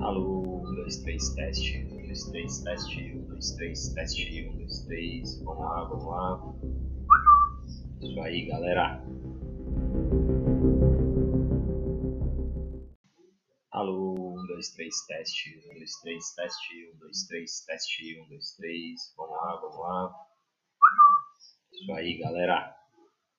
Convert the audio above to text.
Alô, um, dois, três, teste, um, dois, três, teste, um, dois, três, teste, um, dois, três, vamos lá, vamos lá. Isso aí, galera. Alô, um, dois, três, teste, um, dois, três, teste, um, dois, três, teste, um, dois, três, vamos lá, vamos lá. Isso aí, galera.